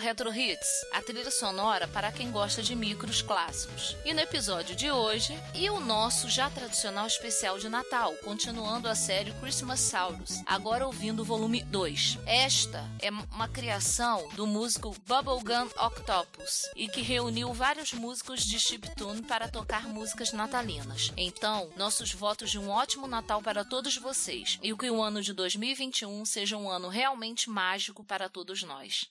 Retro Hits, a trilha sonora para quem gosta de micros clássicos. E no episódio de hoje, e o nosso já tradicional especial de Natal, continuando a série Christmas Saurus, agora ouvindo o volume 2. Esta é uma criação do músico Bubblegum Octopus e que reuniu vários músicos de chiptune para tocar músicas natalinas. Então, nossos votos de um ótimo Natal para todos vocês e que o ano de 2021 seja um ano realmente mágico para todos nós.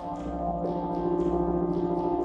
Thank you.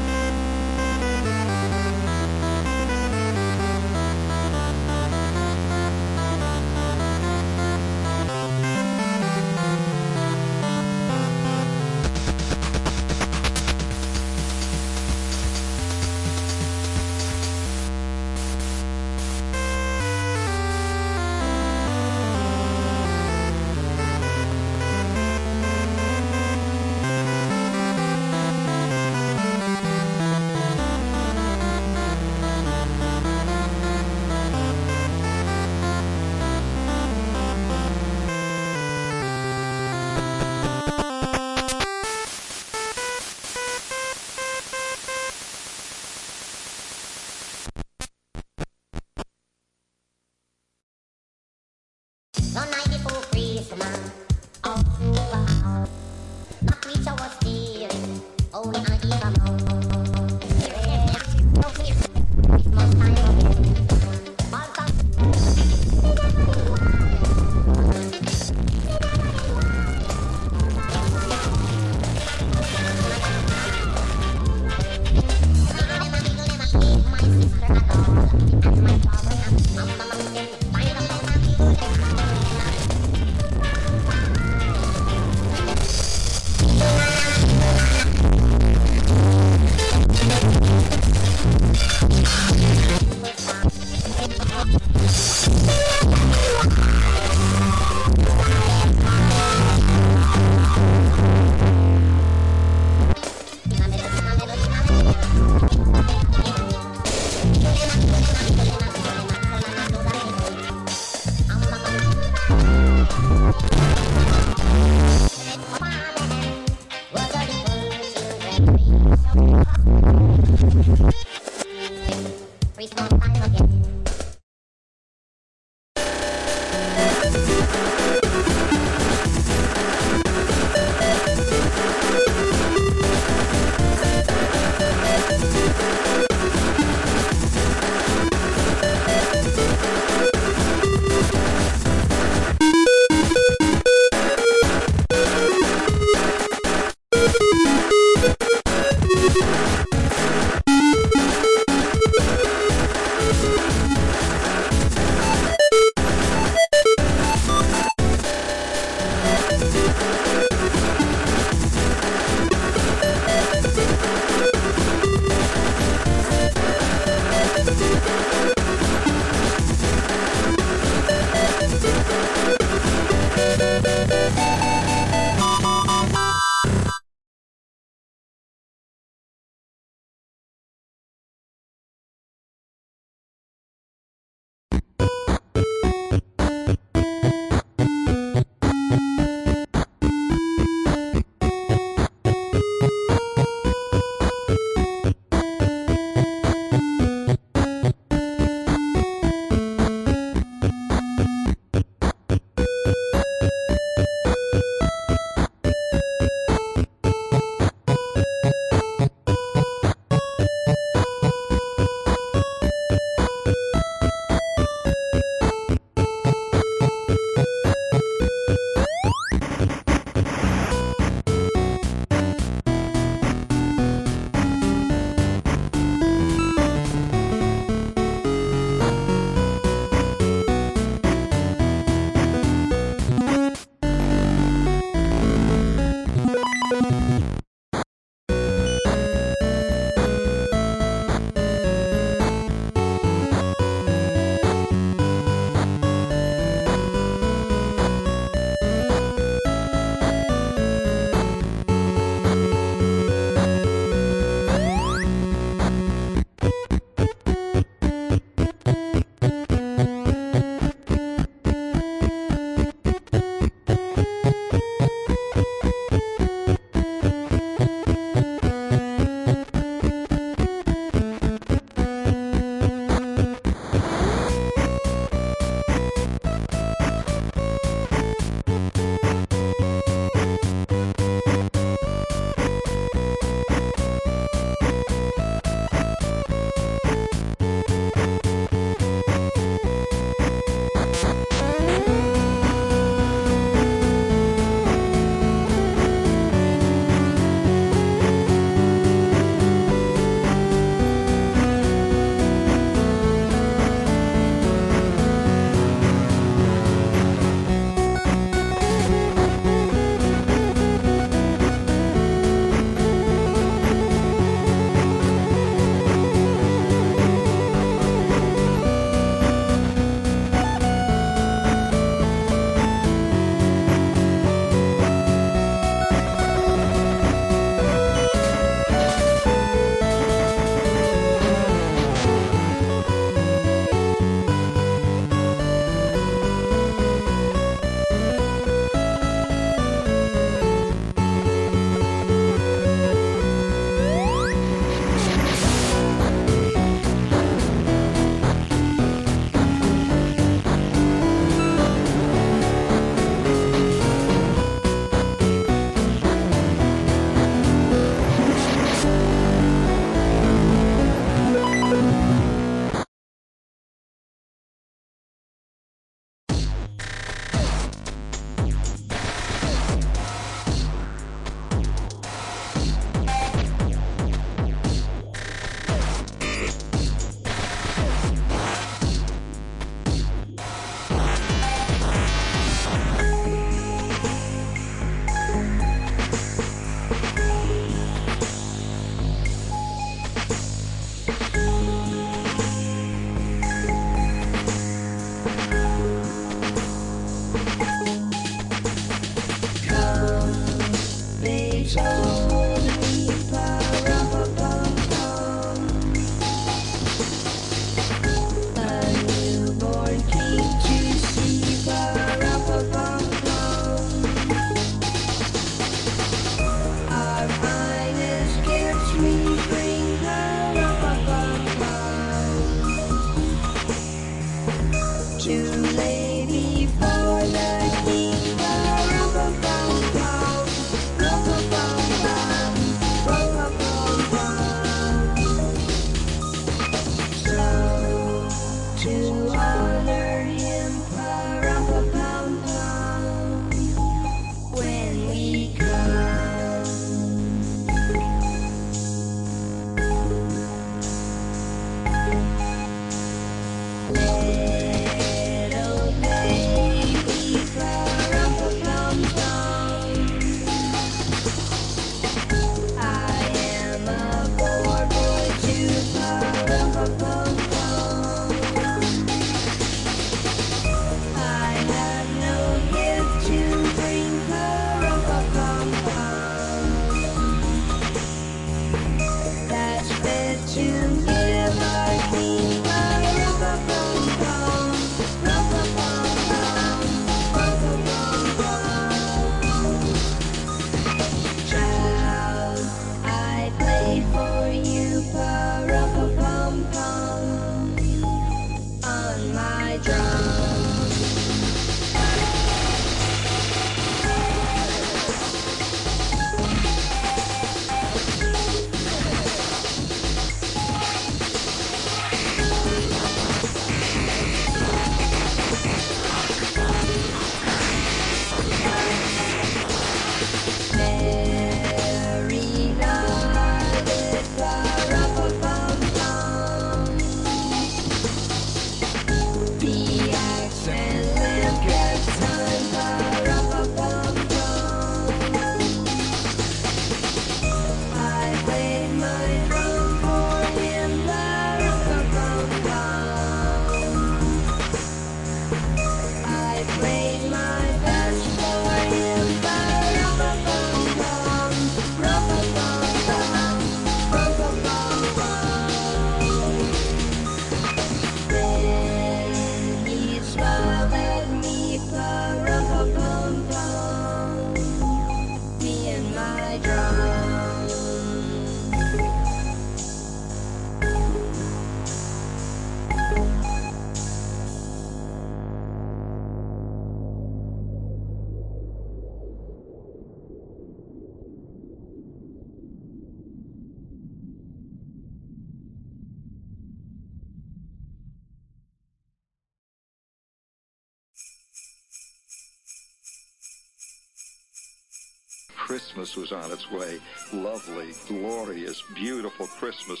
Christmas was on its way. Lovely, glorious, beautiful Christmas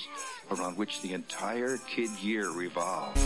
around which the entire kid year revolved.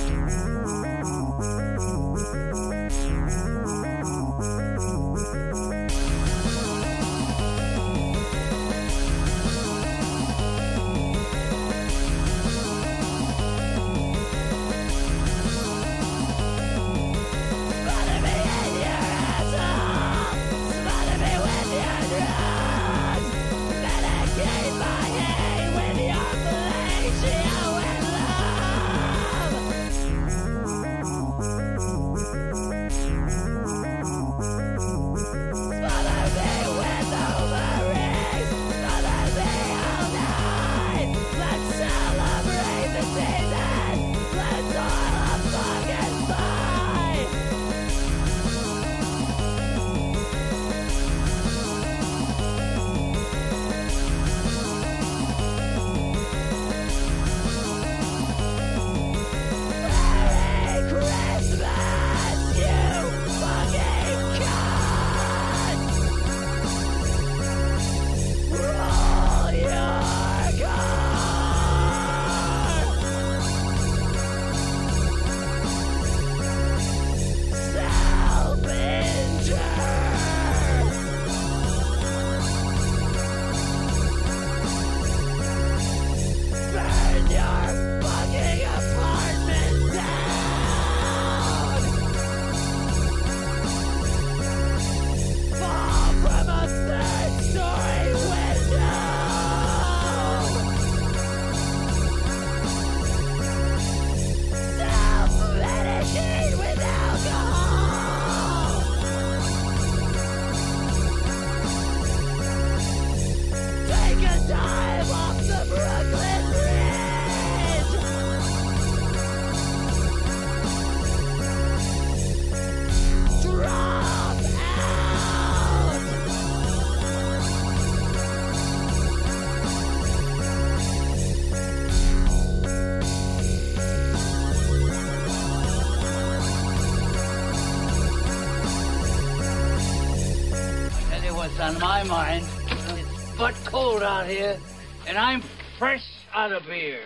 Mind. It's but cold out here, and I'm fresh out of beer.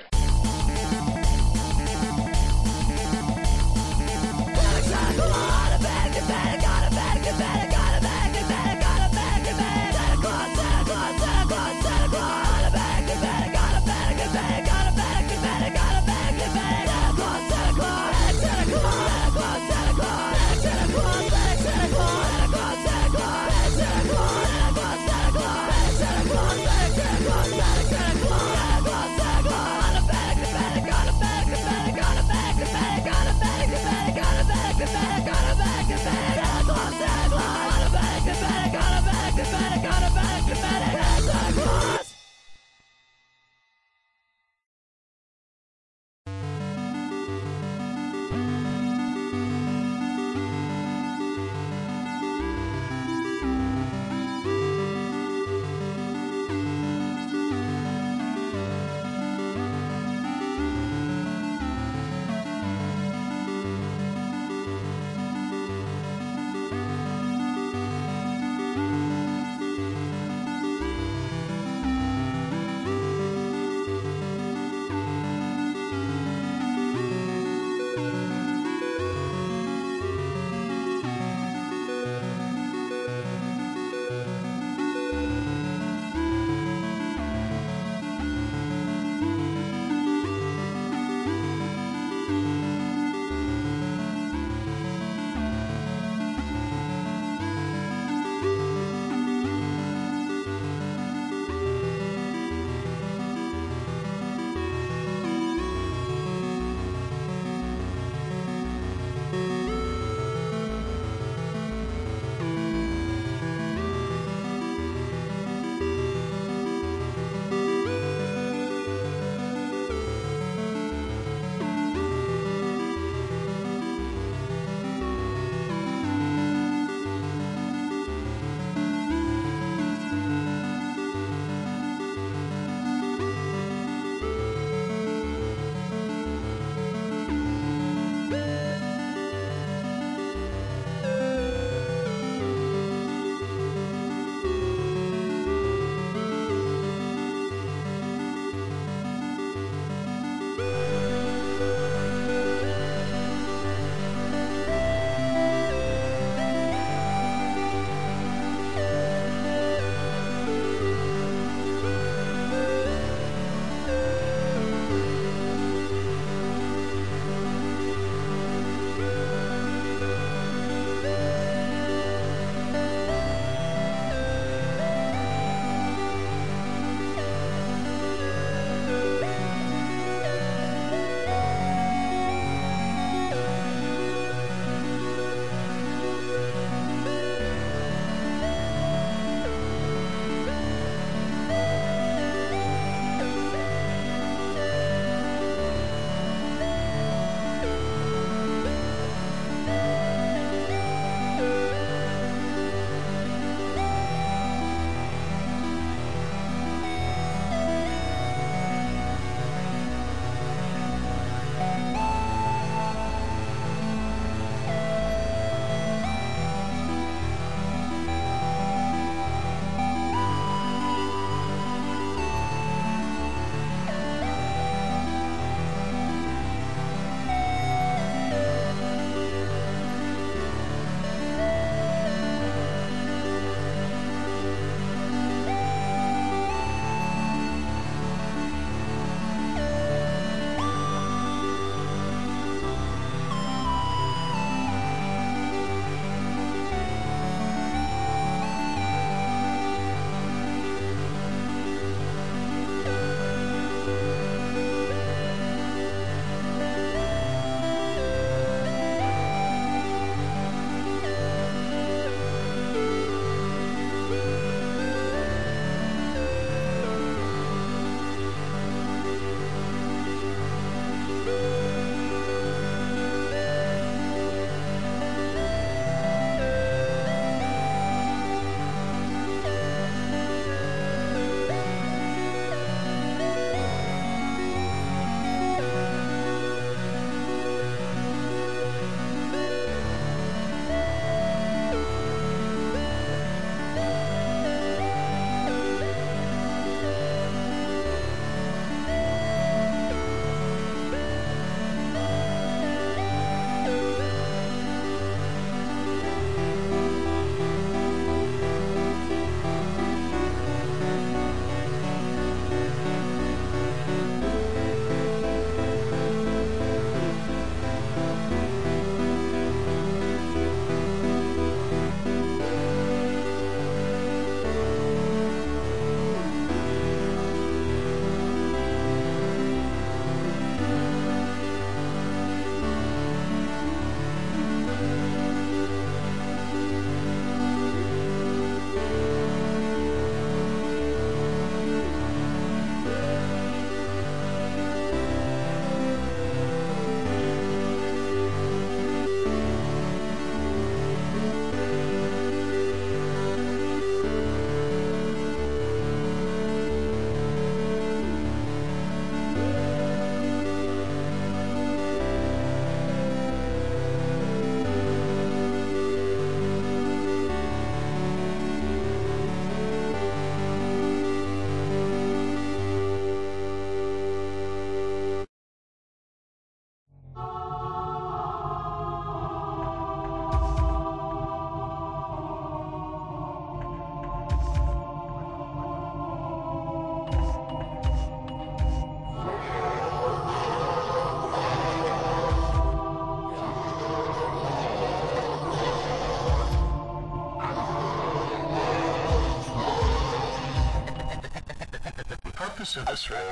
Of this record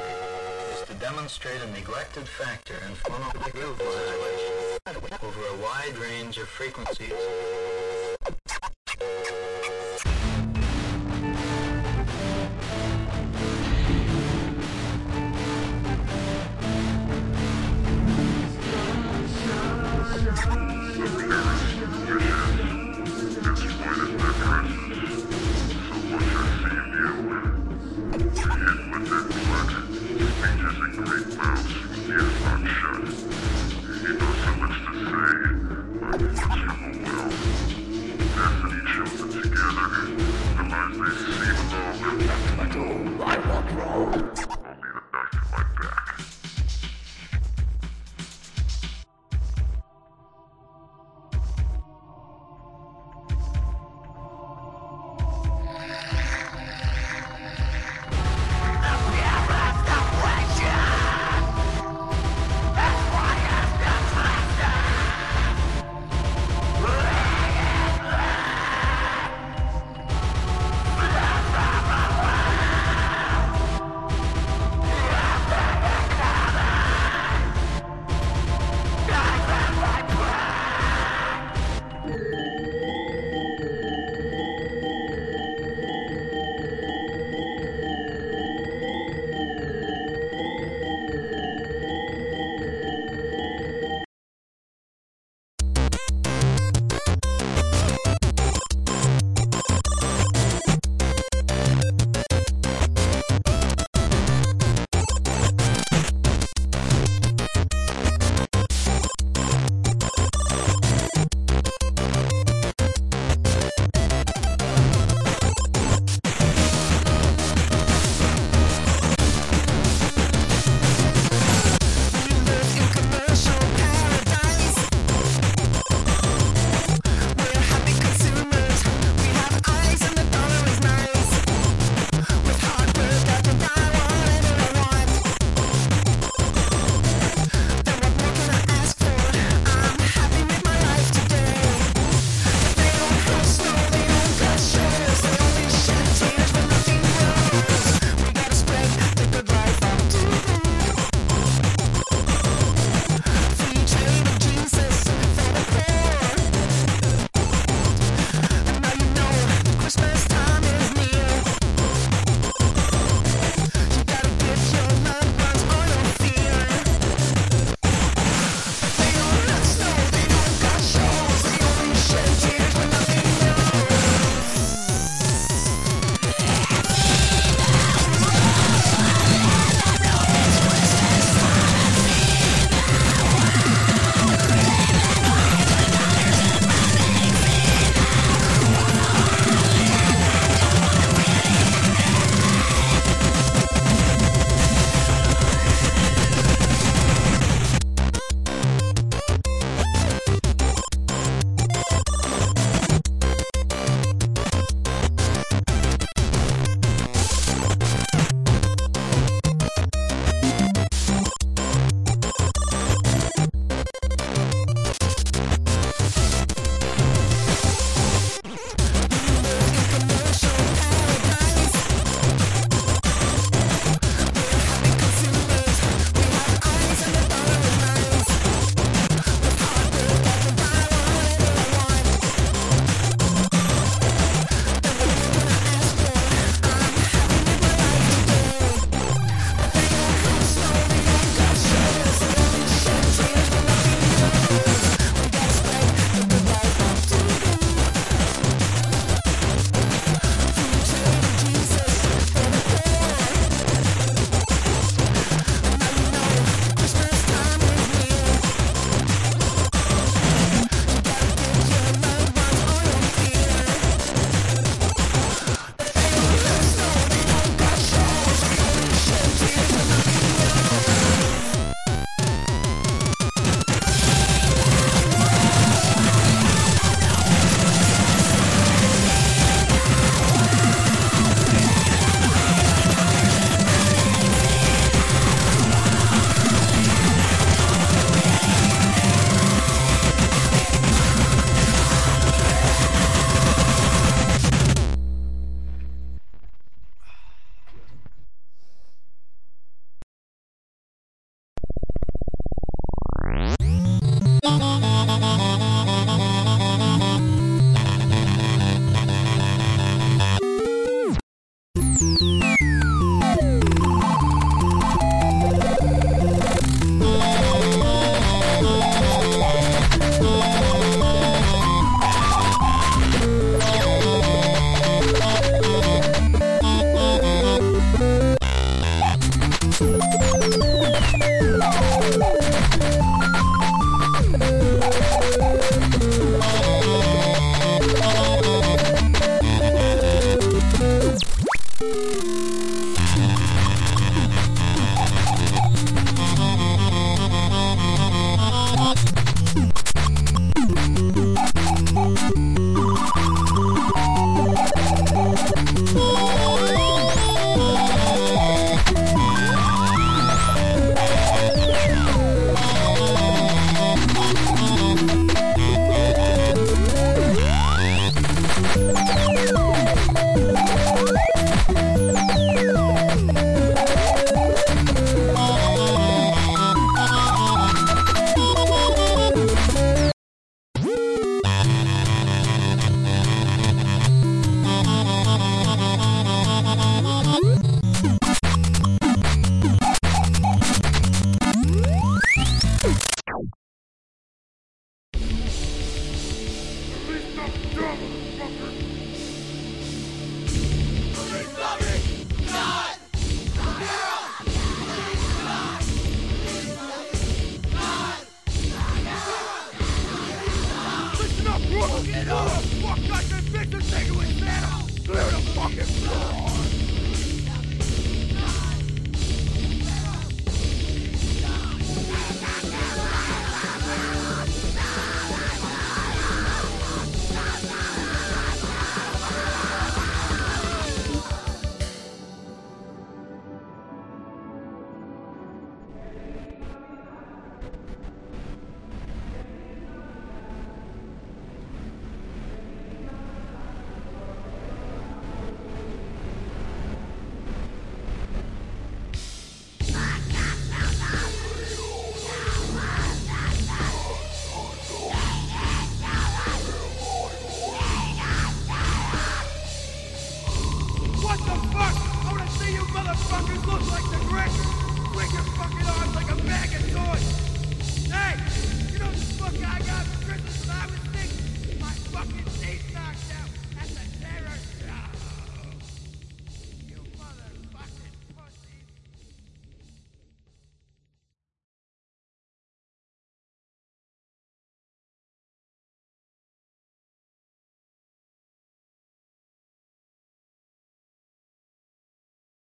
is to demonstrate a neglected factor in phonoaudic groove modulation over a wide range of frequencies.